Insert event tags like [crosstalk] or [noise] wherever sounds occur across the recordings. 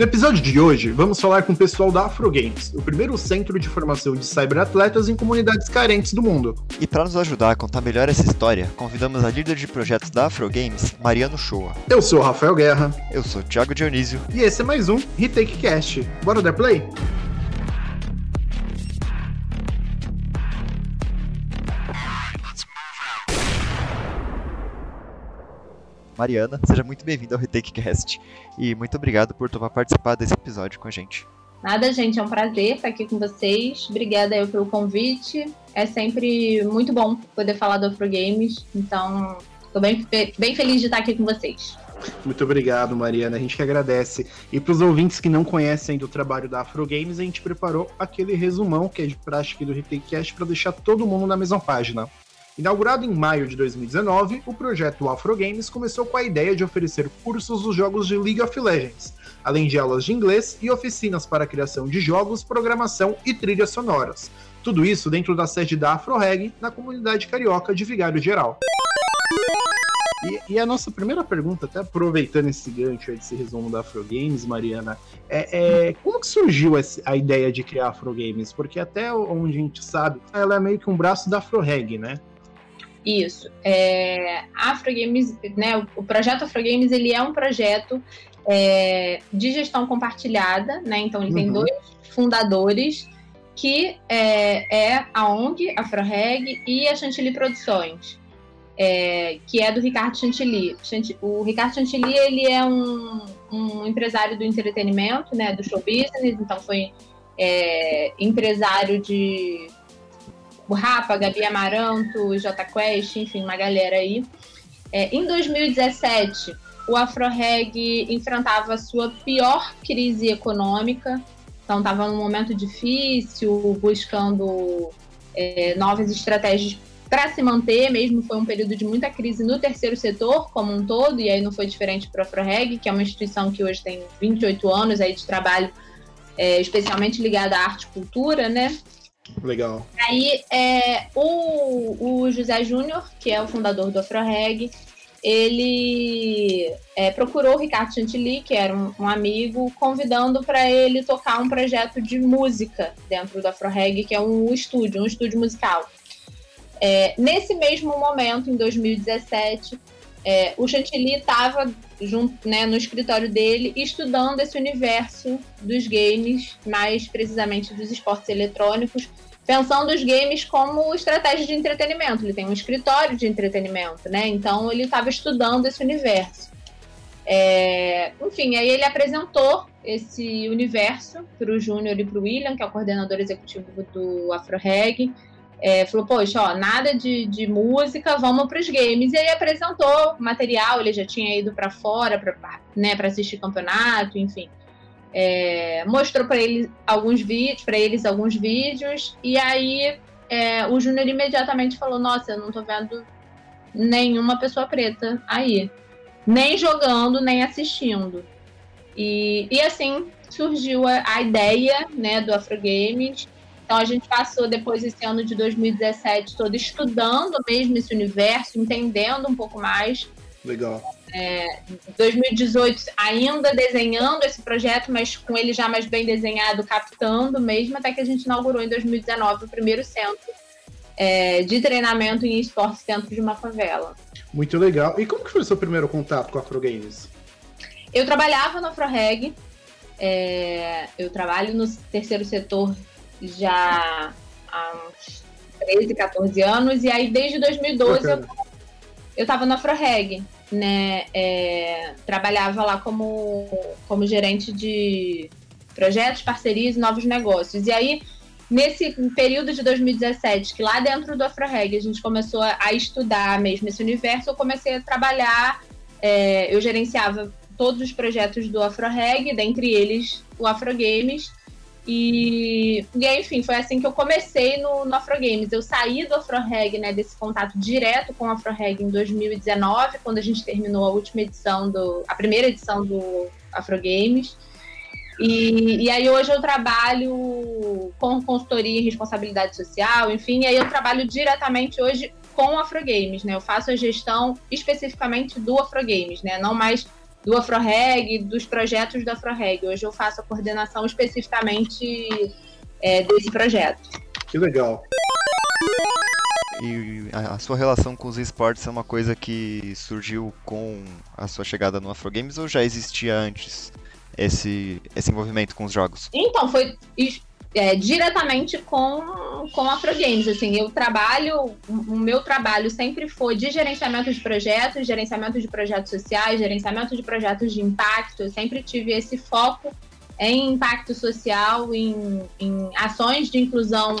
No episódio de hoje, vamos falar com o pessoal da Afro Games, o primeiro centro de formação de cyberatletas em comunidades carentes do mundo. E para nos ajudar a contar melhor essa história, convidamos a líder de projetos da Afro Games, Mariano Shoa. Eu sou o Rafael Guerra. Eu sou o Thiago Dionísio. E esse é mais um Retake Cast. Bora dar play? Mariana, seja muito bem-vinda ao RetakeCast e muito obrigado por tomar participar desse episódio com a gente. Nada, gente, é um prazer estar aqui com vocês. Obrigada eu pelo convite. É sempre muito bom poder falar do Afro Games, então estou bem, bem feliz de estar aqui com vocês. Muito obrigado, Mariana. A gente que agradece. E para os ouvintes que não conhecem do trabalho da Afro Games, a gente preparou aquele resumão que é de prática do RetakeCast para deixar todo mundo na mesma página. Inaugurado em maio de 2019, o projeto Afro Games começou com a ideia de oferecer cursos dos jogos de League of Legends, além de aulas de inglês e oficinas para a criação de jogos, programação e trilhas sonoras. Tudo isso dentro da sede da AfroReg, na comunidade carioca de Vigário Geral. E, e, a nossa primeira pergunta, até aproveitando esse gancho, esse resumo da Afro Games, Mariana, é, é, como que surgiu a ideia de criar a Afro Games? Porque até onde a gente sabe, ela é meio que um braço da AfroReg, né? Isso. É, Afro Games, né, o, o projeto Afro Games, ele é um projeto é, de gestão compartilhada, né? Então ele uhum. tem dois fundadores, que é, é a ONG, a AfroReg e a Chantilly Produções, é, que é do Ricardo Chantilly. O Ricardo Chantilly, ele é um, um empresário do entretenimento, né? Do show business, então foi é, empresário de o Rapa, Gabi Amaranto, J Quest, enfim, uma galera aí. É, em 2017, o AfroReg enfrentava a sua pior crise econômica, então estava num momento difícil, buscando é, novas estratégias para se manter, mesmo foi um período de muita crise no terceiro setor como um todo, e aí não foi diferente para o AfroReg, que é uma instituição que hoje tem 28 anos aí de trabalho, é, especialmente ligada à arte e cultura, né? Legal. Aí, é, o, o José Júnior, que é o fundador do AfroReg, ele é, procurou o Ricardo Chantilly, que era um, um amigo, convidando para ele tocar um projeto de música dentro do AfroReg, que é um estúdio, um estúdio musical. É, nesse mesmo momento, em 2017, é, o Chantilly estava né, no escritório dele estudando esse universo dos games, mais precisamente dos esportes eletrônicos, pensando os games como estratégia de entretenimento. Ele tem um escritório de entretenimento, né? Então ele estava estudando esse universo. É, enfim, aí ele apresentou esse universo para o Júnior e para o William, que é o coordenador executivo do AfroReg. É, falou, poxa, ó, nada de, de música, vamos para os games. E aí apresentou material, ele já tinha ido para fora para né, assistir campeonato, enfim. É, mostrou para eles alguns vídeos, para eles alguns vídeos, e aí é, o Júnior imediatamente falou: Nossa, eu não tô vendo nenhuma pessoa preta aí, nem jogando, nem assistindo. E, e assim surgiu a, a ideia né, do Afro Games. Então a gente passou depois esse ano de 2017 todo estudando mesmo esse universo, entendendo um pouco mais. Legal é, 2018 ainda desenhando esse projeto, mas com ele já mais bem desenhado, captando mesmo, até que a gente inaugurou em 2019 o primeiro centro é, de treinamento em esportes dentro de uma favela. Muito legal. E como que foi o seu primeiro contato com a Afro Games? Eu trabalhava no AfroReg, é, eu trabalho no terceiro setor já há uns 13, 14 anos, e aí desde 2012 eu, eu tava no AfroReg né, é, trabalhava lá como, como gerente de projetos, parcerias e novos negócios. E aí, nesse período de 2017, que lá dentro do AfroReg a gente começou a estudar mesmo esse universo, eu comecei a trabalhar, é, eu gerenciava todos os projetos do AfroReg, dentre eles o AfroGames, e, e aí, enfim, foi assim que eu comecei no, no Afro Games. Eu saí do AfroReg, né, desse contato direto com o AfroReg em 2019, quando a gente terminou a última edição do. a primeira edição do Afro Games. E, e aí hoje eu trabalho com consultoria e responsabilidade social, enfim, e aí eu trabalho diretamente hoje com o Afro Games, né? Eu faço a gestão especificamente do Afro Games, né? Não mais do AfroReg, dos projetos do AfroReg. Hoje eu faço a coordenação especificamente é, desse projeto. Que legal. E a sua relação com os esportes é uma coisa que surgiu com a sua chegada no Afro Games ou já existia antes esse, esse envolvimento com os jogos? Então, foi é, diretamente com, com a Afro Games. Assim, eu trabalho, o meu trabalho sempre foi de gerenciamento de projetos, gerenciamento de projetos sociais, gerenciamento de projetos de impacto. Eu sempre tive esse foco em impacto social, em, em ações de inclusão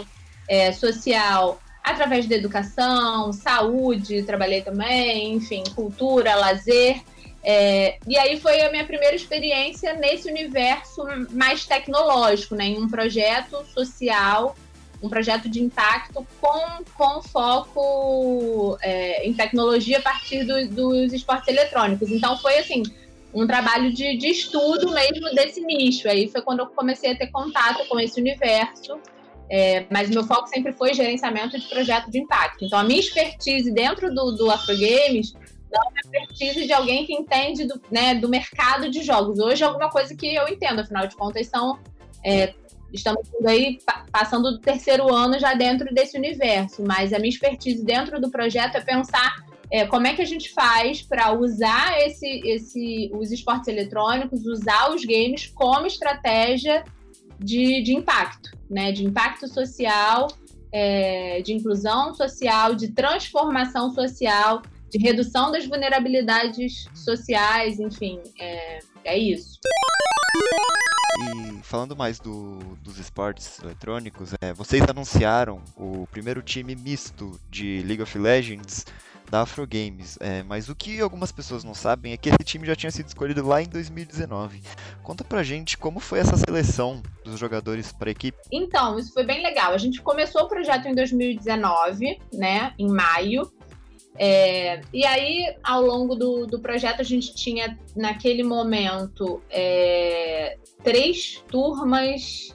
é, social através da educação, saúde, trabalhei também, enfim, cultura, lazer. É, e aí foi a minha primeira experiência nesse universo mais tecnológico, né, em um projeto social, um projeto de impacto com, com foco é, em tecnologia a partir do, dos esportes eletrônicos. Então foi assim um trabalho de, de estudo mesmo desse nicho. Aí foi quando eu comecei a ter contato com esse universo. É, mas meu foco sempre foi gerenciamento de projeto de impacto. Então, a minha expertise dentro do, do Afro Games não é expertise de alguém que entende do, né, do mercado de jogos. Hoje é alguma coisa que eu entendo, afinal de contas, são. É, estamos aí passando do terceiro ano já dentro desse universo, mas a minha expertise dentro do projeto é pensar é, como é que a gente faz para usar esse, esse, os esportes eletrônicos, usar os games como estratégia de, de impacto, né? De impacto social, é, de inclusão social, de transformação social, de redução das vulnerabilidades sociais, enfim, é, é isso. E falando mais do, dos esportes eletrônicos, é, vocês anunciaram o primeiro time misto de League of Legends da Afro Games. É, mas o que algumas pessoas não sabem é que esse time já tinha sido escolhido lá em 2019. Conta pra gente como foi essa seleção dos jogadores para a equipe. Então, isso foi bem legal. A gente começou o projeto em 2019, né, em maio. É, e aí, ao longo do, do projeto, a gente tinha, naquele momento, é, três turmas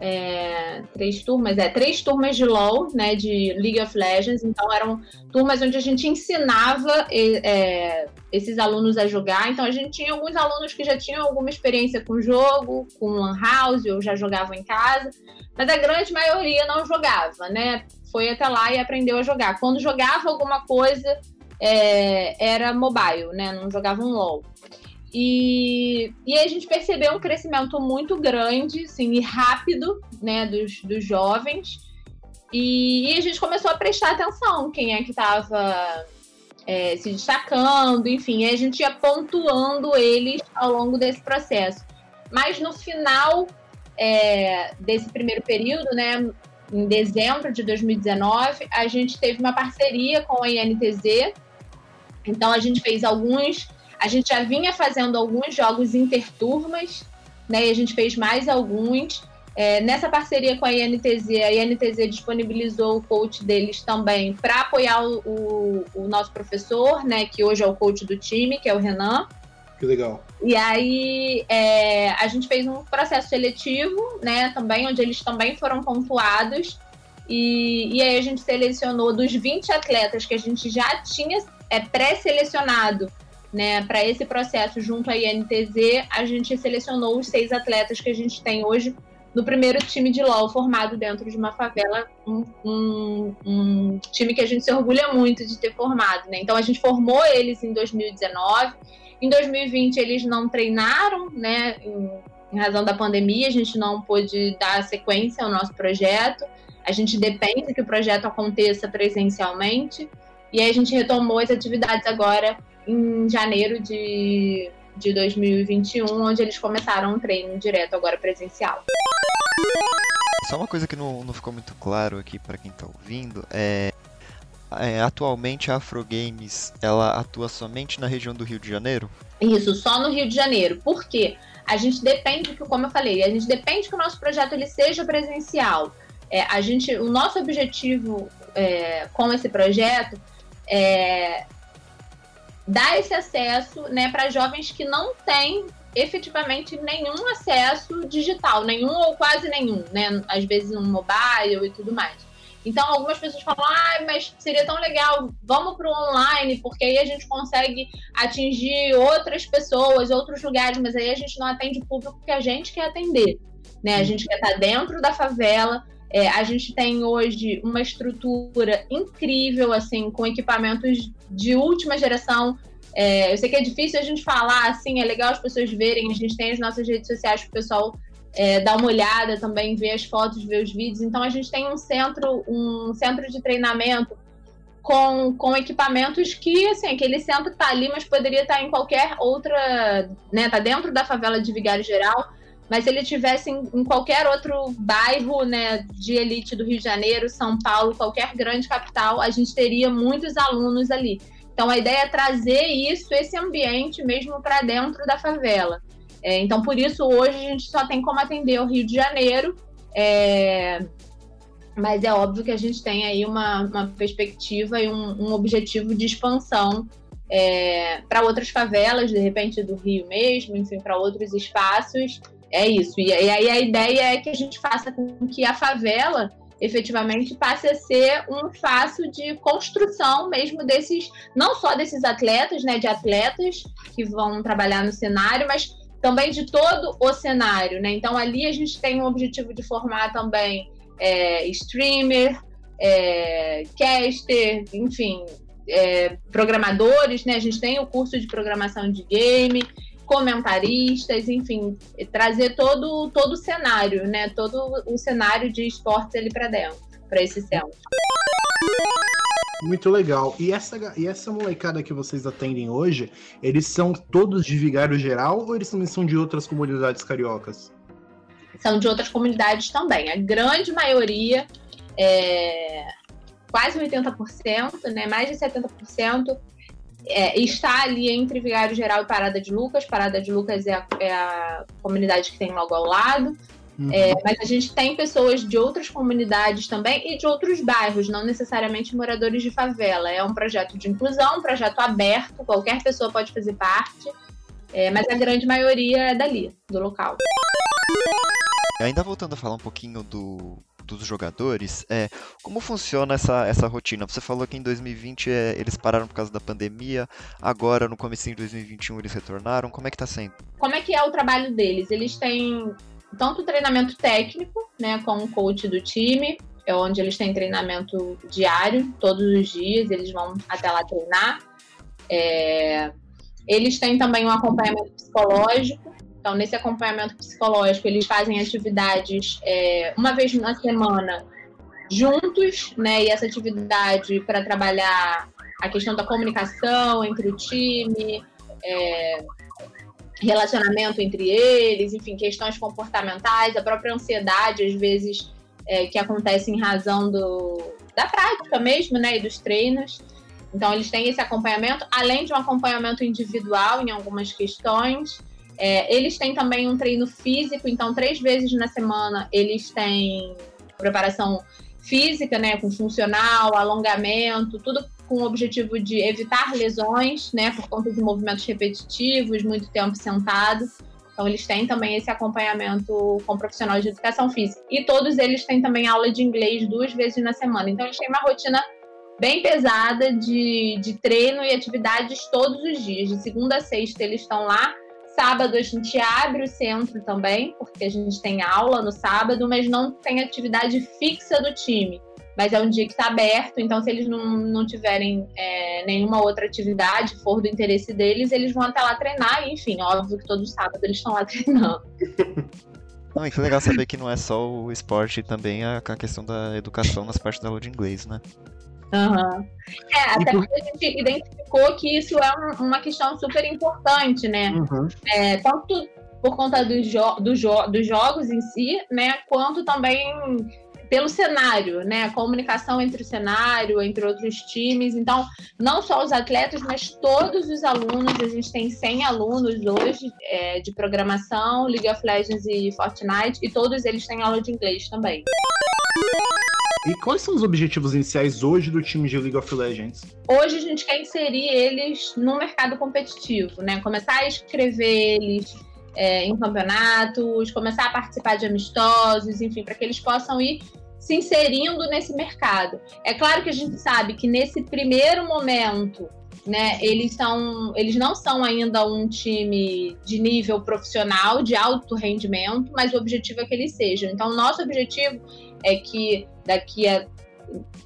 é, três turmas, é, três turmas de LoL, né, de League of Legends, então eram turmas onde a gente ensinava é, esses alunos a jogar, então a gente tinha alguns alunos que já tinham alguma experiência com o jogo, com Lan House, ou já jogavam em casa, mas a grande maioria não jogava, né, foi até lá e aprendeu a jogar. Quando jogava alguma coisa, é, era mobile, né, não jogava um LoL. E, e a gente percebeu um crescimento muito grande assim, e rápido né, dos, dos jovens. E, e a gente começou a prestar atenção quem é que estava é, se destacando, enfim, a gente ia pontuando eles ao longo desse processo. Mas no final é, desse primeiro período, né, em dezembro de 2019, a gente teve uma parceria com a INTZ. Então a gente fez alguns a gente já vinha fazendo alguns jogos interturmas, né? E a gente fez mais alguns. É, nessa parceria com a INTZ, a INTZ disponibilizou o coach deles também para apoiar o, o, o, nosso professor, né? Que hoje é o coach do time, que é o Renan. Que legal. E aí é, a gente fez um processo seletivo, né? Também, onde eles também foram pontuados. E, e aí a gente selecionou dos 20 atletas que a gente já tinha é, pré-selecionado né, para esse processo junto à INTZ, a gente selecionou os seis atletas que a gente tem hoje no primeiro time de LOL formado dentro de uma favela, um, um, um, time que a gente se orgulha muito de ter formado. Né? Então a gente formou eles em 2019. Em 2020 eles não treinaram, né? Em, em razão da pandemia, a gente não pôde dar sequência ao nosso projeto. A gente depende que o projeto aconteça presencialmente. E a gente retomou as atividades agora em janeiro de, de 2021, onde eles começaram um treino direto agora presencial. Só uma coisa que não, não ficou muito claro aqui para quem está ouvindo é, é, atualmente a Afro Games ela atua somente na região do Rio de Janeiro? Isso, só no Rio de Janeiro. Por quê? A gente depende que, como eu falei, a gente depende que o nosso projeto ele seja presencial. É, a gente, o nosso objetivo é, com esse projeto é dar esse acesso né, para jovens que não têm efetivamente nenhum acesso digital, nenhum ou quase nenhum, né? Às vezes um mobile e tudo mais. Então, algumas pessoas falam, ah, mas seria tão legal, vamos para o online, porque aí a gente consegue atingir outras pessoas, outros lugares, mas aí a gente não atende o público que a gente quer atender. Né? A gente quer estar dentro da favela, é, a gente tem hoje uma estrutura incrível, assim, com equipamentos de última geração. É, eu sei que é difícil a gente falar, assim, é legal as pessoas verem, a gente tem as nossas redes sociais para o pessoal é, dar uma olhada também, ver as fotos, ver os vídeos. Então a gente tem um centro, um centro de treinamento com, com equipamentos que, assim, aquele centro está ali, mas poderia estar tá em qualquer outra, né? Tá dentro da favela de Vigário Geral, mas se ele tivesse em, em, qualquer outro bairro, né, de elite do Rio de Janeiro, São Paulo, qualquer grande capital, a gente teria muitos alunos ali. Então a ideia é trazer isso, esse ambiente mesmo para dentro da favela. É, então, por isso, hoje a gente só tem como atender o Rio de Janeiro. É, mas é óbvio que a gente tem aí uma, uma perspectiva e um, um objetivo de expansão é, para outras favelas, de repente do Rio mesmo, enfim, para outros espaços. É isso. E, aí a ideia é que a gente faça com que a favela efetivamente passe a ser um espaço de construção mesmo desses, não só desses atletas, né, de atletas que vão trabalhar no cenário, mas também de todo o cenário, né? Então ali a gente tem o objetivo de formar também é, streamer, é, caster, enfim, é, programadores, né? A gente tem o curso de programação de game, comentaristas, enfim, trazer todo todo o cenário, né? Todo o cenário de esportes ali para dentro, para esse centro. Muito legal. E essa, e essa molecada que vocês atendem hoje, eles são todos de Vigário Geral ou eles também são de outras comunidades cariocas? São de outras comunidades também. A grande maioria, é, quase 80%, né, mais de 70%, é, está ali entre Vigário Geral e Parada de Lucas. Parada de Lucas é a, é a comunidade que tem logo ao lado. Uhum. É, mas a gente tem pessoas de outras comunidades também e de outros bairros, não necessariamente moradores de favela. É um projeto de inclusão, um projeto aberto, qualquer pessoa pode fazer parte, é, mas a grande maioria é dali, do local. Ainda voltando a falar um pouquinho do, dos jogadores, é, como funciona essa, essa rotina? Você falou que em 2020 é, eles pararam por causa da pandemia, agora no começo de 2021 eles retornaram, como é que tá sendo? Como é que é o trabalho deles? Eles têm tanto treinamento técnico, né, com o coach do time, é onde eles têm treinamento diário, todos os dias, eles vão até lá treinar. É... Eles têm também um acompanhamento psicológico. Então, nesse acompanhamento psicológico, eles fazem atividades é, uma vez na semana juntos, né? E essa atividade para trabalhar a questão da comunicação entre o time, é, relacionamento entre eles, enfim, questões comportamentais, a própria ansiedade, às vezes, é, que acontece em razão do, da prática mesmo, né, e dos treinos. Então, eles têm esse acompanhamento, além de um acompanhamento individual em algumas questões. É, eles têm também um treino físico, então, três vezes na semana, eles têm preparação física, né, com funcional, alongamento, tudo com o objetivo de evitar lesões, né, por conta de movimentos repetitivos, muito tempo sentado. Então, eles têm também esse acompanhamento com profissionais de educação física. E todos eles têm também aula de inglês duas vezes na semana. Então, eles têm uma rotina bem pesada de, de treino e atividades todos os dias. De segunda a sexta, eles estão lá. Sábado, a gente abre o centro também, porque a gente tem aula no sábado, mas não tem atividade fixa do time mas é um dia que está aberto, então se eles não, não tiverem é, nenhuma outra atividade, for do interesse deles, eles vão até lá treinar, enfim, óbvio que todos os sábados eles estão lá [laughs] treinando. Não, e legal saber que não é só o esporte, também a, a questão da educação nas partes da aula de inglês, né? Uhum. É, até porque a gente identificou que isso é um, uma questão super importante, né? Uhum. É, tanto por conta do jo do jo dos jogos em si, né? Quanto também pelo cenário, né? A comunicação entre o cenário, entre outros times. Então, não só os atletas, mas todos os alunos. A gente tem 100 alunos hoje é, de programação, League of Legends e Fortnite, e todos eles têm aula de inglês também. E quais são os objetivos iniciais hoje do time de League of Legends? Hoje a gente quer inserir eles no mercado competitivo, né? Começar a escrever eles é, em campeonatos, começar a participar de amistosos, enfim, para que eles possam ir se inserindo nesse mercado. É claro que a gente sabe que nesse primeiro momento, né, eles são, eles não são ainda um time de nível profissional, de alto rendimento, mas o objetivo é que eles sejam. Então, nosso objetivo é que daqui a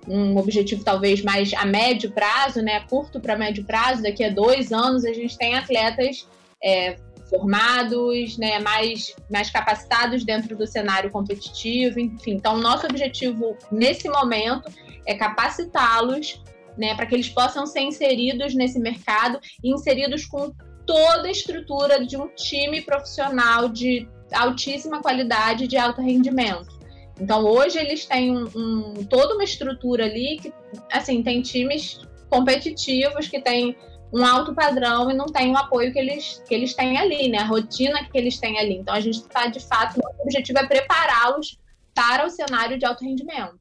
um objetivo talvez mais a médio prazo, né, curto para médio prazo, daqui a dois anos a gente tem atletas é, formados, né, mais, mais capacitados dentro do cenário competitivo, enfim. Então, nosso objetivo nesse momento é capacitá-los né, para que eles possam ser inseridos nesse mercado e inseridos com toda a estrutura de um time profissional de altíssima qualidade de alto rendimento. Então hoje eles têm um, um, toda uma estrutura ali que assim tem times competitivos que têm um alto padrão e não tem o apoio que eles, que eles têm ali, né? A rotina que eles têm ali. Então a gente está, de fato, o objetivo é prepará-los para o cenário de alto rendimento.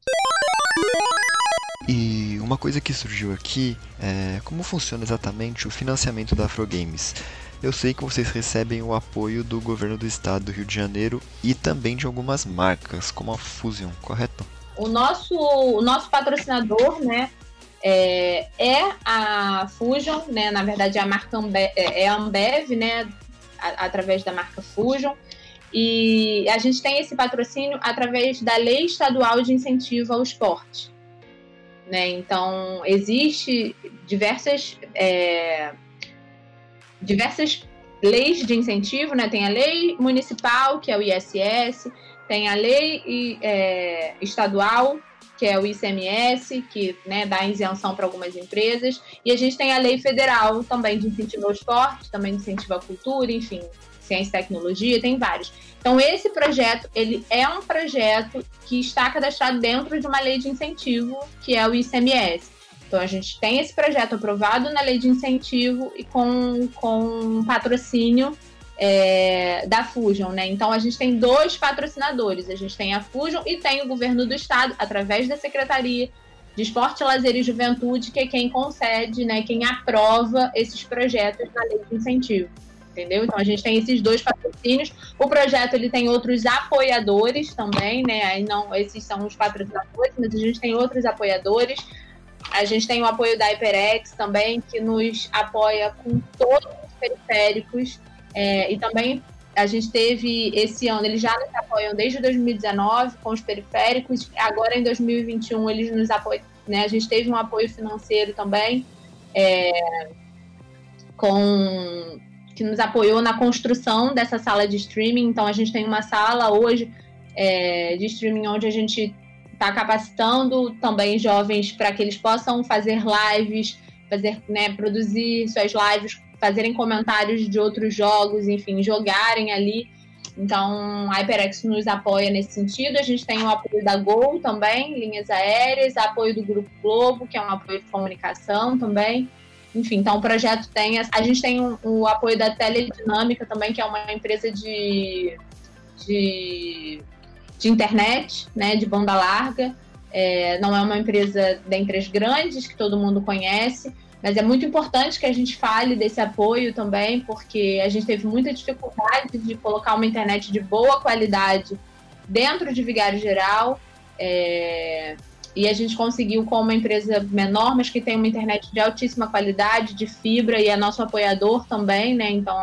E uma coisa que surgiu aqui é como funciona exatamente o financiamento da Afro Games. Eu sei que vocês recebem o apoio do governo do estado do Rio de Janeiro e também de algumas marcas, como a Fusion, correto? O nosso, o nosso patrocinador, né, é, é a Fusion, né? Na verdade, a marca Ambev, é, é a Ambev, né? A, através da marca Fusion. E a gente tem esse patrocínio através da Lei Estadual de Incentivo ao Esporte. Né? Então, existe diversas, é, diversas leis de incentivo, né? Tem a lei municipal, que é o ISS, tem a lei é, estadual, que é o ICMS, que né, dá isenção para algumas empresas, e a gente tem a lei federal também de incentivo ao esporte, também de incentivo à cultura, enfim, ciência e tecnologia, tem vários. Então, esse projeto, ele é um projeto que está cadastrado dentro de uma lei de incentivo, que é o ICMS. Então, a gente tem esse projeto aprovado na lei de incentivo e com, com patrocínio é, da Fusion, né? Então a gente tem dois patrocinadores, a gente tem a Fusion e tem o governo do estado através da Secretaria de Esporte, Lazer e Juventude, que é quem concede, né, quem aprova esses projetos na lei de incentivo. Entendeu? Então a gente tem esses dois patrocínios. O projeto ele tem outros apoiadores também, né? Aí não, esses são os patrocinadores, mas a gente tem outros apoiadores. A gente tem o apoio da HyperX também, que nos apoia com todos os periféricos é, e também a gente teve esse ano, eles já nos apoiam desde 2019 com os periféricos, agora em 2021 eles nos apoiam, né? A gente teve um apoio financeiro também, é, com que nos apoiou na construção dessa sala de streaming. Então a gente tem uma sala hoje é, de streaming onde a gente está capacitando também jovens para que eles possam fazer lives, fazer, né, produzir suas lives fazerem comentários de outros jogos, enfim, jogarem ali. Então, a HyperX nos apoia nesse sentido. A gente tem o apoio da Gol também, linhas aéreas, apoio do Grupo Globo, que é um apoio de comunicação também. Enfim, então o projeto tem. A gente tem o, apoio da Teledinâmica também, que é uma empresa de, de, de internet, né, de banda larga. É, não é uma empresa dentre as grandes que todo mundo conhece, mas é muito importante que a gente fale desse apoio também, porque a gente teve muita dificuldade de colocar uma internet de boa qualidade dentro de Vigário Geral. É... E a gente conseguiu com uma empresa menor, mas que tem uma internet de altíssima qualidade, de fibra, e é nosso apoiador também, né? Então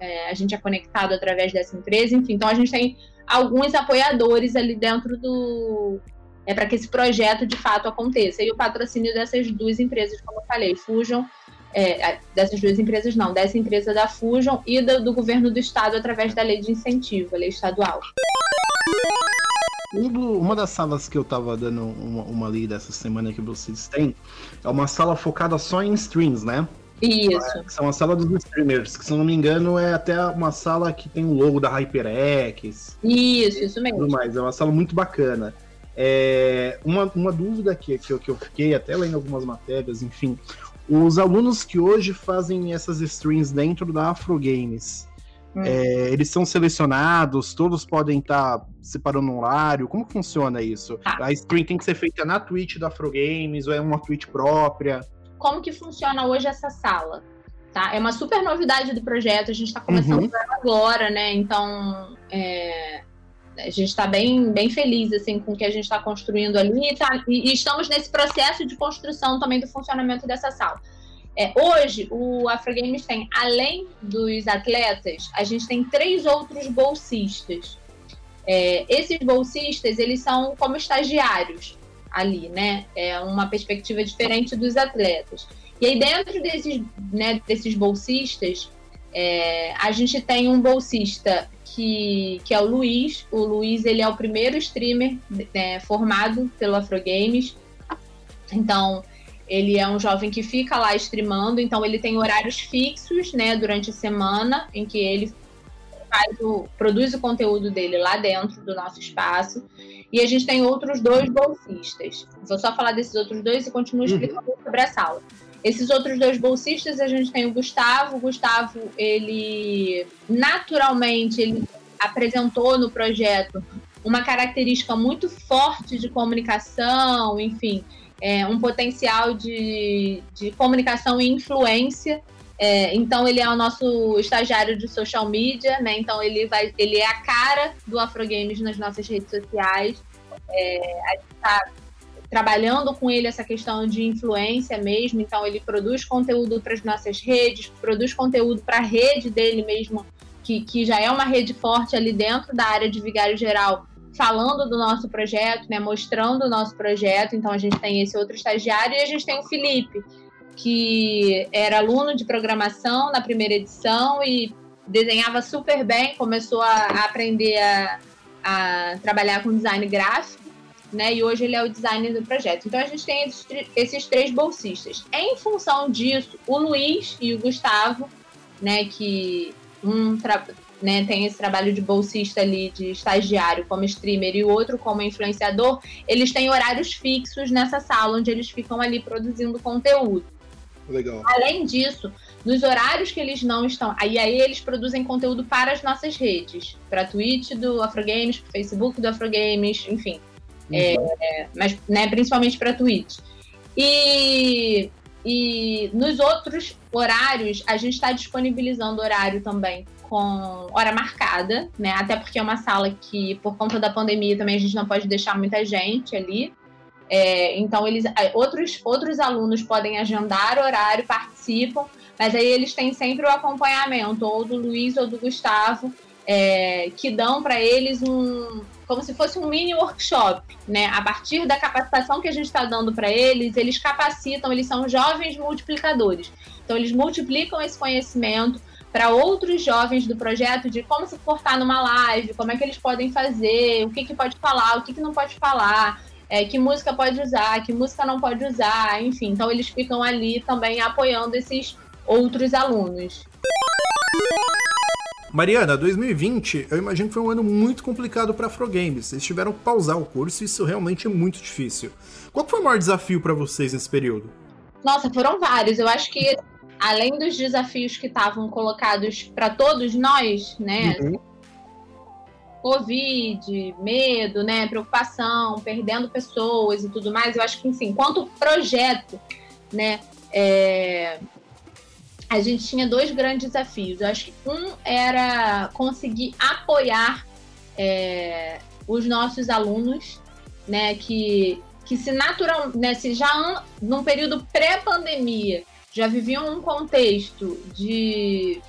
é, a gente é conectado através dessa empresa. Enfim, então a gente tem alguns apoiadores ali dentro do, é para que esse projeto de fato aconteça. E o patrocínio dessas duas empresas, como eu falei, Fusion, é, dessas duas empresas não, dessa empresa da Fusion e do, do, governo do estado através da lei de incentivo, a lei estadual. Uma das salas que eu estava dando uma, uma lida essa semana que vocês têm é uma sala focada só em streams, né? Isso. É, são a sala dos streamers, que se não me engano é até uma sala que tem o logo da HyperX. Isso, isso mesmo. Tudo mais. É uma sala muito bacana. É, uma, uma dúvida que, que, eu, que eu fiquei, até lendo algumas matérias, enfim, os alunos que hoje fazem essas streams dentro da Afro Games, hum. é, eles são selecionados, todos podem estar tá separando um horário, como funciona isso? Ah. A stream tem que ser feita na Twitch da Afro Games ou é uma Twitch própria? Como que funciona hoje essa sala? Tá? É uma super novidade do projeto, a gente está começando uhum. agora, né? Então, é, a gente está bem, bem feliz assim, com o que a gente está construindo ali e, tá, e, e, estamos nesse processo de construção também do funcionamento dessa sala. É, hoje, o Afrogames tem, além dos atletas, a gente tem três outros bolsistas. É, esses bolsistas, eles são como estagiários ali, né? É uma perspectiva diferente dos atletas. E aí, dentro desses, né, desses bolsistas, é, a gente tem um bolsista que, que é o Luiz. O Luiz ele é o primeiro streamer é, formado pelo Afrogames. Então, ele é um jovem que fica lá streamando, então ele tem horários fixos, né, durante a semana, em que ele o, produz o conteúdo dele lá dentro do nosso espaço. E a gente tem outros dois bolsistas. Vou só falar desses outros dois e continuo uhum. explicando uhum. sobre a sala. Esses outros dois bolsistas, a gente tem o Gustavo. O Gustavo, ele naturalmente ele apresentou no projeto uma característica muito forte de comunicação, enfim, é, um potencial de, de comunicação e influência. É, então ele é o nosso estagiário de social media, né? Então ele vai, ele é a cara do Afrogames nas nossas redes sociais. É, a gente está trabalhando com ele essa questão de influência mesmo. Então, ele produz conteúdo para as nossas redes, produz conteúdo para a rede dele mesmo, que, que já é uma rede forte ali dentro da área de vigário geral, falando do nosso projeto, né, mostrando o nosso projeto. Então, a gente tem esse outro estagiário e a gente tem o Felipe, que era aluno de programação na primeira edição e desenhava super bem, começou a, aprender a, a trabalhar com design gráfico né? E hoje ele é o designer do projeto. Então a gente tem esses, esses três bolsistas. Em função disso, o Luiz e o Gustavo, né, que um né, tem esse trabalho de bolsista ali, de estagiário como streamer e o outro como influenciador, eles têm horários fixos nessa sala onde eles ficam ali produzindo conteúdo. Legal. Além disso, nos horários que eles não estão. Aí, aí eles produzem conteúdo para as nossas redes. Para Twitch do Afrogames, para Facebook do Afrogames, enfim. Uhum. É, mas né, principalmente para Twitch. E, e nos outros horários, a gente está disponibilizando horário também com hora marcada, né? Até porque é uma sala que, por conta da pandemia, também a gente não pode deixar muita gente ali. É, então, eles, outros, outros alunos podem agendar horário, participam, mas aí eles têm sempre o acompanhamento, ou do Luiz ou do Gustavo, é, que dão para eles um, como se fosse um mini workshop, né? A partir da capacitação que a gente está dando para eles, eles capacitam, eles são jovens multiplicadores. Então, eles multiplicam esse conhecimento para outros jovens do projeto de como se portar numa live, como é que eles podem fazer, o que, que pode falar, o que, que não pode falar, é, que música pode usar, que música não pode usar, enfim. Então, eles ficam ali também apoiando esses outros alunos. Mariana, 2020, eu imagino que foi um ano muito complicado para Afrogames. Eles tiveram que pausar o curso e isso realmente é muito difícil. Qual foi o maior desafio para vocês nesse período? Nossa, foram vários. Eu acho que além dos desafios que estavam colocados para todos nós, né? Uhum. Covid, medo, né, preocupação, perdendo pessoas e tudo mais. Eu acho que, enfim, quanto projeto, né, é, a gente tinha dois grandes desafios. Eu acho que um era conseguir apoiar é, os nossos alunos, né, que, que se natural, né, se já num período pré-pandemia já viviam um contexto de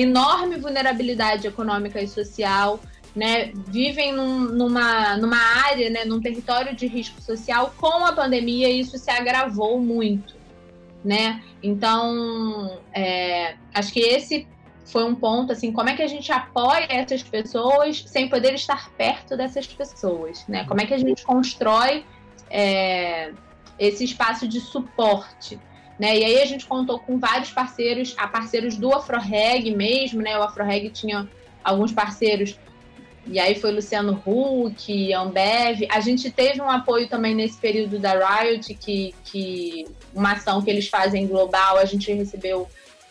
enorme vulnerabilidade econômica e social, né, vivem num, numa, numa área, né, num território de risco social, com a pandemia isso se agravou muito né? Então, é, acho que esse foi um ponto, assim, como é que a gente apoia essas pessoas sem poder estar perto dessas pessoas, né? Como é que a gente constrói é, esse espaço de suporte, né? E aí a gente contou com vários parceiros, a parceiros do AfroReg mesmo, né? O AfroReg tinha alguns parceiros e aí foi Luciano Huck, Ambev. A gente teve um apoio também nesse período da Riot, que, que uma ação que eles fazem global, a gente recebeu,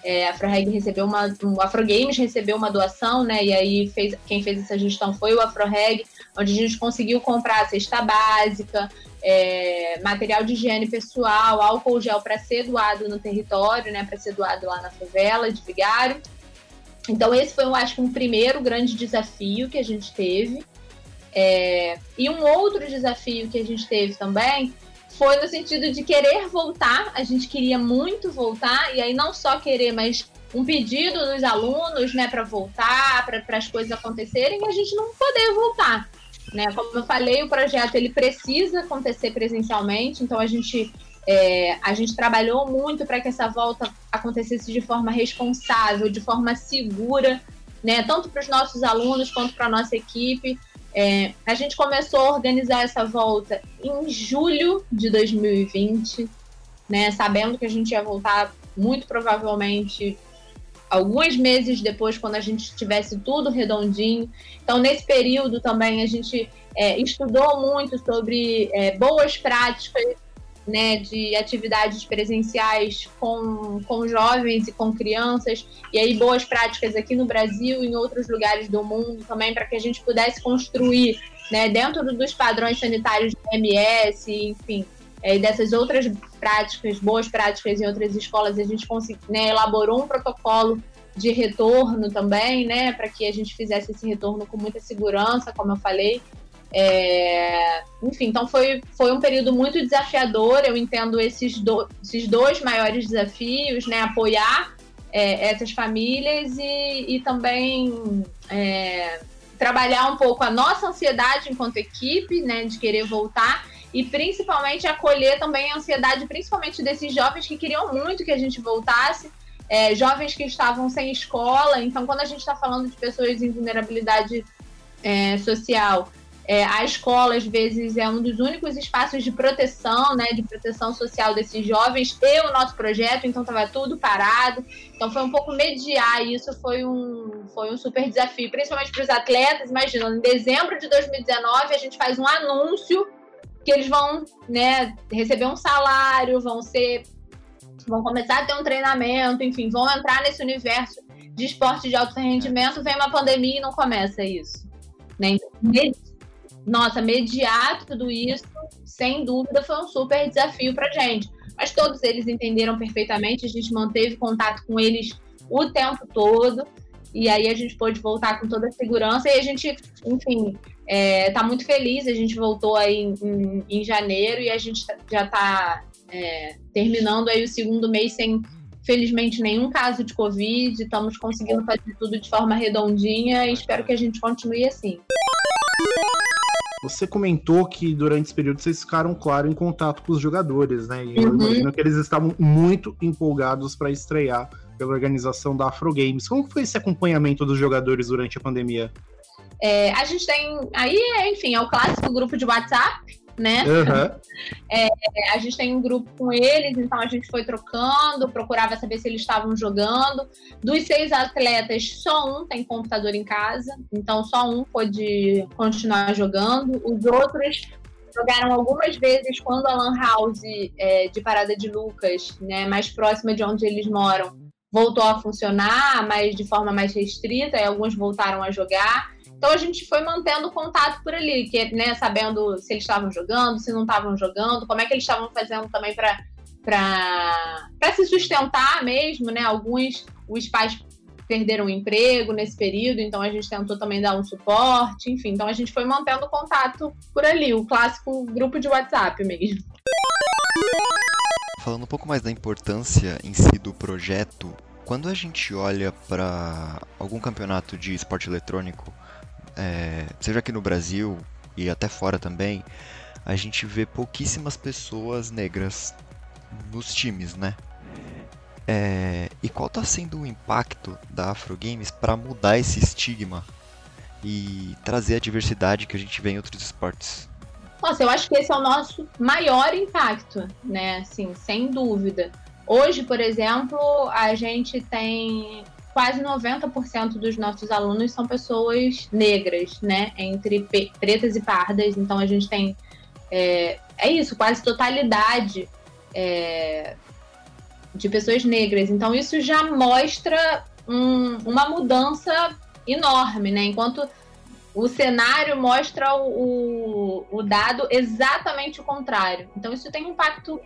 é, a recebeu uma, o AfroGames recebeu uma doação, né? E aí fez, quem fez essa gestão foi o AfroReg, onde a gente conseguiu comprar cesta básica, é, material de higiene pessoal, álcool gel para ser doado no território, né? Para ser doado lá na favela de Vigário. Então, esse foi, eu acho, um primeiro grande desafio que a gente teve. É, e um outro desafio que a gente teve também foi no sentido de querer voltar. A gente queria muito voltar, e aí não só querer, mas um pedido dos alunos né, para voltar, para as coisas acontecerem, e a gente não poder voltar. Né? Como eu falei, o projeto ele precisa acontecer presencialmente, então a gente, é, a gente trabalhou muito para que essa volta acontecesse de forma responsável, de forma segura, né? tanto para os nossos alunos quanto para a nossa equipe. É, a gente começou a organizar essa volta em julho de 2020, né? sabendo que a gente ia voltar muito provavelmente alguns meses depois, quando a gente tivesse tudo redondinho. Então, nesse período também, a gente é, estudou muito sobre é, boas práticas né, de atividades presenciais com, com jovens e com crianças, e aí boas práticas aqui no Brasil e em outros lugares do mundo também, para que a gente pudesse construir né, dentro dos padrões sanitários do MS, enfim, é, dessas outras práticas, boas práticas em outras escolas, a gente né, elaborou um protocolo de retorno também, né, para que a gente fizesse esse retorno com muita segurança, como eu falei. É, enfim, então foi, foi um período muito desafiador. Eu entendo esses, do, esses dois maiores desafios, né, apoiar é, essas famílias e, e também é, trabalhar um pouco a nossa ansiedade enquanto equipe, né, de querer voltar e principalmente acolher também a ansiedade, principalmente desses jovens que queriam muito que a gente voltasse, é, jovens que estavam sem escola. Então, quando a gente está falando de pessoas em vulnerabilidade é, social, é, a escola, às vezes, é um dos únicos espaços de proteção, né, de proteção social desses jovens e o nosso projeto, então estava tudo parado. Então, foi um pouco mediar isso, foi um, foi um super desafio, principalmente para os atletas. Imagina, em dezembro de 2019, a gente faz um anúncio que eles vão né, receber um salário, vão ser. vão começar a ter um treinamento, enfim, vão entrar nesse universo de esporte de alto rendimento, vem uma pandemia e não começa isso. Né? Nossa, mediar tudo isso, sem dúvida, foi um super desafio para gente. Mas todos eles entenderam perfeitamente, a gente manteve contato com eles o tempo todo. E aí a gente pôde voltar com toda a segurança e a gente, enfim, é, tá muito feliz. A gente voltou aí em, em, em janeiro e a gente tá, já está é, terminando aí o segundo mês sem, felizmente, nenhum caso de Covid. Estamos conseguindo fazer tudo de forma redondinha e espero que a gente continue assim. Você comentou que durante esse período vocês ficaram, claro, em contato com os jogadores, né? E eu uhum. imagino que eles estavam muito empolgados para estrear pela organização da Afro Games. Como foi esse acompanhamento dos jogadores durante a pandemia? É, a gente tem. Aí, enfim, é o clássico grupo de WhatsApp, né? Uhum. [laughs] É, a gente tem um grupo com eles, então a gente foi trocando, procurava saber se eles estavam jogando. Dos seis atletas, só um tem computador em casa, então só um pôde continuar jogando. Os outros jogaram algumas vezes quando a Lan House é, de Parada de Lucas, né, mais próxima de onde eles moram, voltou a funcionar, mas de forma mais restrita, e alguns voltaram a jogar. Então a gente foi mantendo contato por ali, que, né, sabendo se eles estavam jogando, se não estavam jogando, como é que eles estavam fazendo também para para se sustentar mesmo, né? Alguns os pais perderam o emprego nesse período, então a gente tentou também dar um suporte, enfim, então a gente foi mantendo contato por ali, o clássico grupo de WhatsApp mesmo. Falando um pouco mais da importância em si do projeto, quando a gente olha para algum campeonato de esporte eletrônico, é, seja aqui no Brasil e até fora também, a gente vê pouquíssimas pessoas negras nos times, né? É, e qual está sendo o impacto da Afro Games para mudar esse estigma e trazer a diversidade que a gente vê em outros esportes? Nossa, eu acho que esse é o nosso maior impacto, né? Assim, sem dúvida. Hoje, por exemplo, a gente tem quase 90% dos nossos alunos são pessoas negras, né? Entre pretas e pardas. Então a gente tem. É, é isso, quase totalidade é, de pessoas negras. Então isso já mostra um, uma mudança enorme, né? Enquanto o cenário mostra o, o, o dado exatamente o contrário. Então isso tem um impacto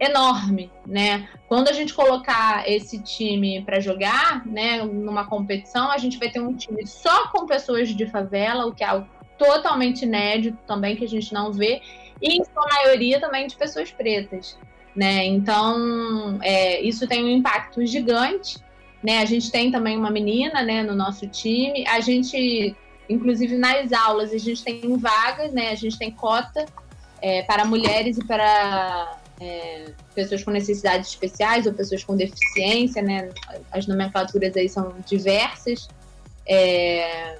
enorme, né? Quando a gente colocar esse time para jogar, né, numa competição, a gente vai ter um time só com pessoas de favela, o que é algo totalmente inédito também que a gente não vê, e em sua maioria também de pessoas pretas, né? Então, é, isso tem um impacto gigante, né? A gente tem também uma menina, né, no nosso time. A gente, inclusive nas aulas, a gente tem vagas, né? A gente tem cota é, para mulheres e para é, pessoas com necessidades especiais ou pessoas com deficiência, né? As nomenclaturas aí são diversas, é,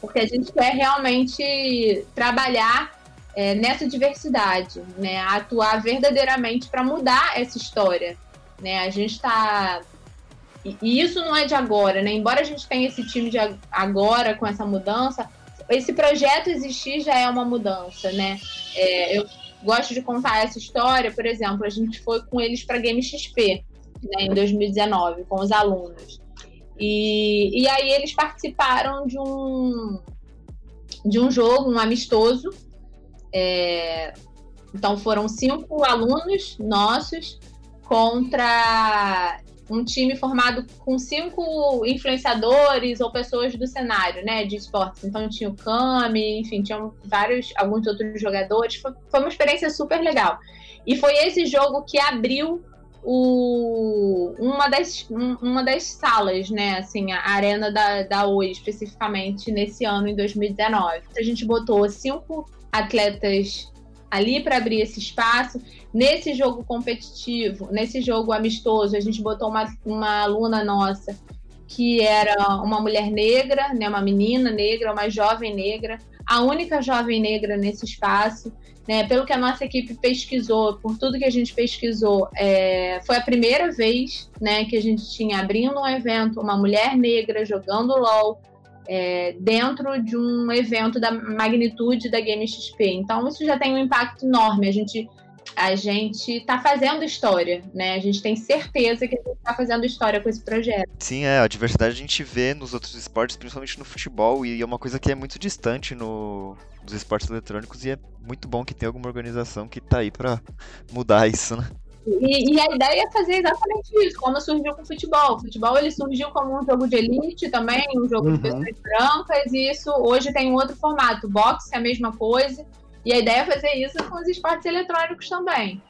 porque a gente quer realmente trabalhar é, nessa diversidade, né? Atuar verdadeiramente para mudar essa história, né? A gente está e isso não é de agora, né? Embora a gente tenha esse time de agora com essa mudança, esse projeto existir já é uma mudança, né? É, eu gosto de contar essa história, por exemplo, a gente foi com eles para Game XP, né, em 2019, com os alunos. E, e aí eles participaram de um, de um jogo, um amistoso. É, então foram cinco alunos nossos contra um time formado com cinco influenciadores ou pessoas do cenário, né, de esportes. Então tinha o Kami, enfim, tinham vários, alguns outros jogadores. Foi, foi uma experiência super legal. E foi esse jogo que abriu o, uma, das, um, uma das salas, né, assim, a arena da, da Oi, especificamente nesse ano, em 2019. A gente botou cinco atletas ali para abrir esse espaço. Nesse jogo competitivo, nesse jogo amistoso, a gente botou uma, uma aluna nossa que era uma mulher negra, né, uma menina negra, uma jovem negra, a única jovem negra nesse espaço. Né, pelo que a nossa equipe pesquisou, por tudo que a gente pesquisou, é, foi a primeira vez né, que a gente tinha abrindo um evento uma mulher negra jogando LOL, é, dentro de um evento da magnitude da Game XP. Então isso já tem um impacto enorme. A gente a gente está fazendo história, né? A gente tem certeza que a gente está fazendo história com esse projeto. Sim, é. A diversidade a gente vê nos outros esportes, principalmente no futebol, e é uma coisa que é muito distante no, dos esportes eletrônicos, e é muito bom que tem alguma organização que está aí para mudar isso, né? E, e, a ideia é fazer exatamente isso, como surgiu com o futebol. O futebol ele surgiu como um jogo de elite também, um jogo uhum. de pessoas brancas, e isso hoje tem um outro formato. O boxe é a mesma coisa, e a ideia é fazer isso com os esportes eletrônicos também.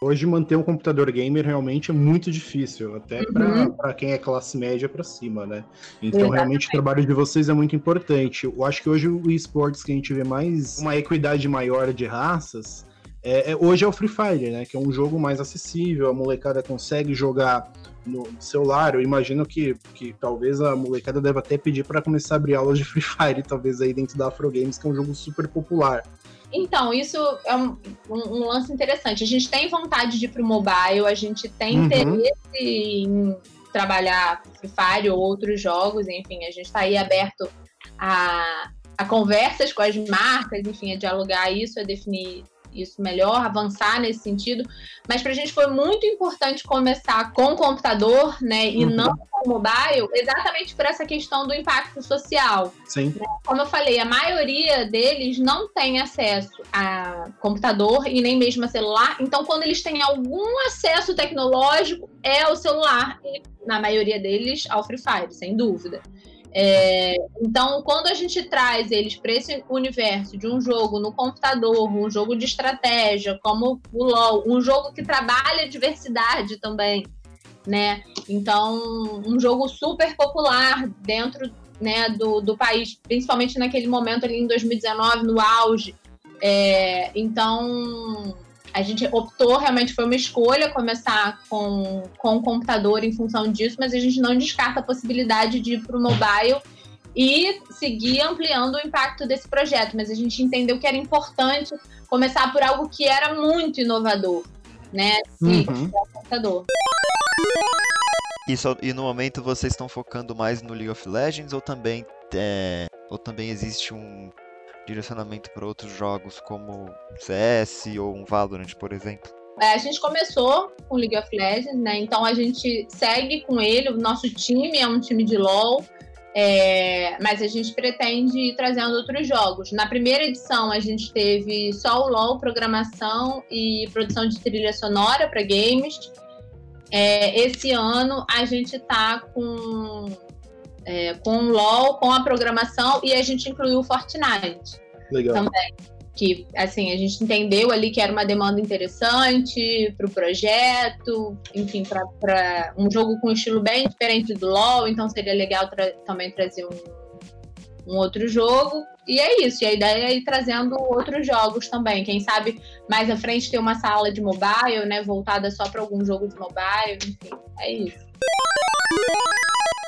Hoje manter um computador gamer realmente é muito difícil, até uhum. para quem é classe média para cima, né? Então Exatamente. realmente o trabalho de vocês é muito importante. Eu acho que hoje o esportes que a gente vê mais uma equidade maior de raças é, é, hoje é o Free Fire, né? Que é um jogo mais acessível, a molecada consegue jogar no celular. Eu imagino que, que talvez a molecada deva até pedir para começar a abrir aulas de Free Fire, [laughs] talvez aí dentro da Afro Games, que é um jogo super popular. Então, isso é um, um, um lance interessante. A gente tem vontade de ir pro mobile, a gente tem uhum. interesse em trabalhar Free Fire ou outros jogos, enfim, a gente está aí aberto a, a conversas com as marcas, enfim, a dialogar isso, a definir isso melhor, avançar nesse sentido. Mas para a gente foi muito importante começar com o computador, né, e uhum. não com o mobile, exatamente por essa questão do impacto social. Sim. Né? Como eu falei, a maioria deles não tem acesso a computador e nem mesmo a celular. Então, quando eles têm algum acesso tecnológico, é o celular. E, na maioria deles, ao Free Fire, sem dúvida. É, então, quando a gente traz eles para esse universo de um jogo no computador, um jogo de estratégia, como o LoL, um jogo que trabalha diversidade também, né? Então, um jogo super popular dentro né, do, do país, principalmente naquele momento ali em 2019, no auge. É, então, a gente optou, realmente foi uma escolha começar com, com o computador em função disso, mas a gente não descarta a possibilidade de ir para o mobile e seguir ampliando o impacto desse projeto. Mas a gente entendeu que era importante começar por algo que era muito inovador, né? Uhum. o computador. E, só, e no momento vocês estão focando mais no League of Legends ou também, é, ou também existe um direcionamento para outros jogos como CS ou um Valorant, por exemplo? É, a gente começou com League of Legends, né? Então a gente segue com ele. O nosso time é um time de LoL. É, mas a gente pretende ir trazendo outros jogos. Na primeira edição, a gente teve só o LOL, programação e produção de trilha sonora para games. É, esse ano, a gente está com, é, com o LOL, com a programação e a gente incluiu o Fortnite. Legal. Também que assim a gente entendeu ali que era uma demanda interessante para o projeto, enfim, para um jogo com um estilo bem diferente do LoL, então seria legal tra também trazer um, um outro jogo. E é isso, e a ideia é ir trazendo outros jogos também. Quem sabe mais à frente ter uma sala de mobile, né, voltada só para algum jogo de mobile, enfim, é isso.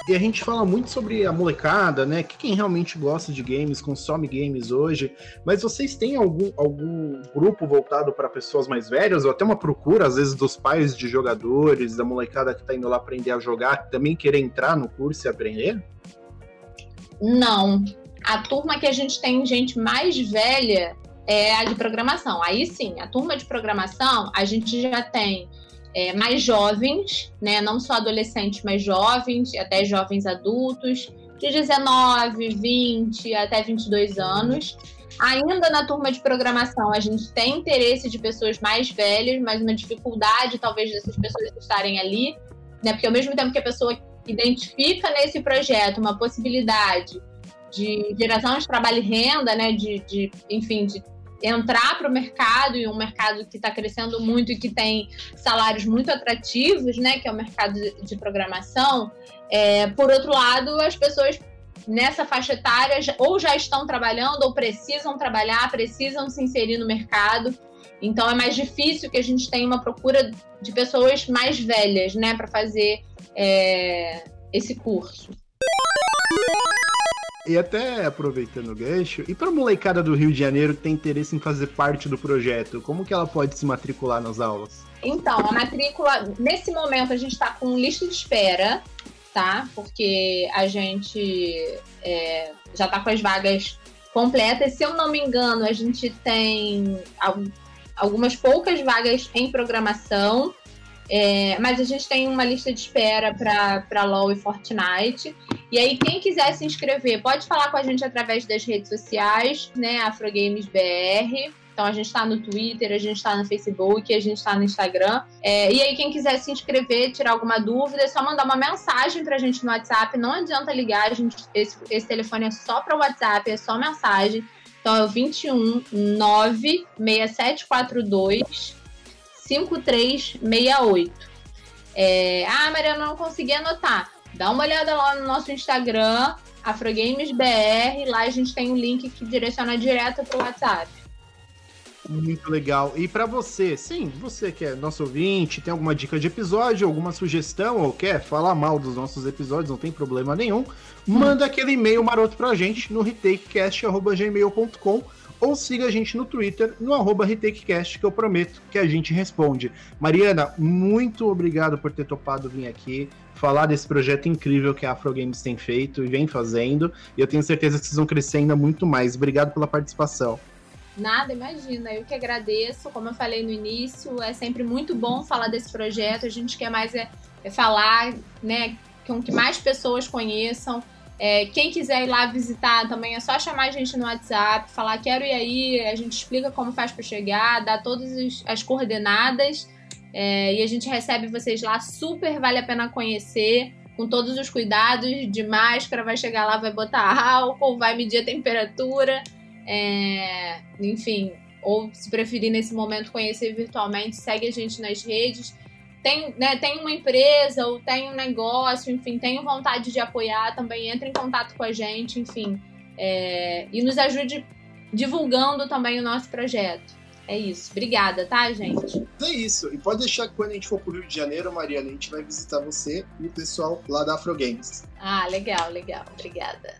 E a gente fala muito sobre a molecada, né? Que quem realmente gosta de games, consome games hoje. Mas vocês têm algum, algum grupo voltado para pessoas mais velhas? Ou até uma procura, às vezes, dos pais de jogadores, da molecada que tá indo lá aprender a jogar, também querer entrar no curso e aprender? Não. A turma que a gente tem gente mais velha é a de programação. Aí sim, a turma de programação, a gente já tem é, mais jovens, né? Não só adolescentes, mas jovens, até jovens adultos, de 19, 20 até 22 anos. Ainda na turma de programação, a gente tem interesse de pessoas mais velhas, mas uma dificuldade, talvez, dessas pessoas estarem ali, né? Porque ao mesmo tempo que a pessoa identifica nesse projeto uma possibilidade de geração de trabalho e renda, né? De, de enfim, de entrar para o mercado e um mercado que está crescendo muito e que tem salários muito atrativos, né, que é o mercado de programação. É, por outro lado, as pessoas nessa faixa etária ou já estão trabalhando ou precisam trabalhar, precisam se inserir no mercado. Então é mais difícil que a gente tenha uma procura de pessoas mais velhas, né, para fazer é, esse curso. E até aproveitando o gancho, e para a molecada do Rio de Janeiro que tem interesse em fazer parte do projeto, como que ela pode se matricular nas aulas? Então, a matrícula, nesse momento a gente está com lista de espera, tá? Porque a gente é, já está com as vagas completas. Se eu não me engano, a gente tem algumas poucas vagas em programação é, mas a gente tem uma lista de espera para LoL e Fortnite. E aí, quem quiser se inscrever, pode falar com a gente através das redes sociais, né? AfroGamesBR. Então a gente está no Twitter, a gente está no Facebook, a gente está no Instagram. É, e aí, quem quiser se inscrever, tirar alguma dúvida, é só mandar uma mensagem para a gente no WhatsApp. Não adianta ligar, gente, esse, esse telefone é só para o WhatsApp, é só mensagem. Então é o 21 96742 5368. É, ah, Mariana, não consegui anotar. Dá uma olhada lá no nosso Instagram, AfroGamesBR. Lá a gente tem um link que direciona direto para o WhatsApp. Muito legal. E para você, sim, você que é nosso ouvinte, tem alguma dica de episódio, alguma sugestão ou quer falar mal dos nossos episódios, não tem problema nenhum, manda aquele e-mail maroto pra gente no retakecast.gmail.com ou siga a gente no Twitter, no arroba RetakeCast, que eu prometo que a gente responde. Mariana, muito obrigado por ter topado vir aqui, falar desse projeto incrível que a Afro Games tem feito e vem fazendo, e eu tenho certeza que vocês vão crescer ainda muito mais. Obrigado pela participação. Nada, imagina, eu que agradeço. Como eu falei no início, é sempre muito bom falar desse projeto. A gente quer mais é, é falar, né, com que mais pessoas conheçam. É, quem quiser ir lá visitar também é só chamar a gente no WhatsApp, falar quero ir aí, a gente explica como faz para chegar, dá todas as coordenadas é, e a gente recebe vocês lá, super vale a pena conhecer, com todos os cuidados de máscara, vai chegar lá, vai botar álcool, vai medir a temperatura, é, enfim, ou se preferir nesse momento conhecer virtualmente, segue a gente nas redes tem, né, tem uma empresa ou tem um negócio, enfim, tem vontade de apoiar, também entre em contato com a gente, enfim, é, e nos ajude divulgando também o nosso projeto. É isso. Obrigada, tá, gente? É isso. E pode deixar que quando a gente for pro Rio de Janeiro, Mariana, a gente vai visitar você e o pessoal lá da Afro Games. Ah, legal, legal. Obrigada.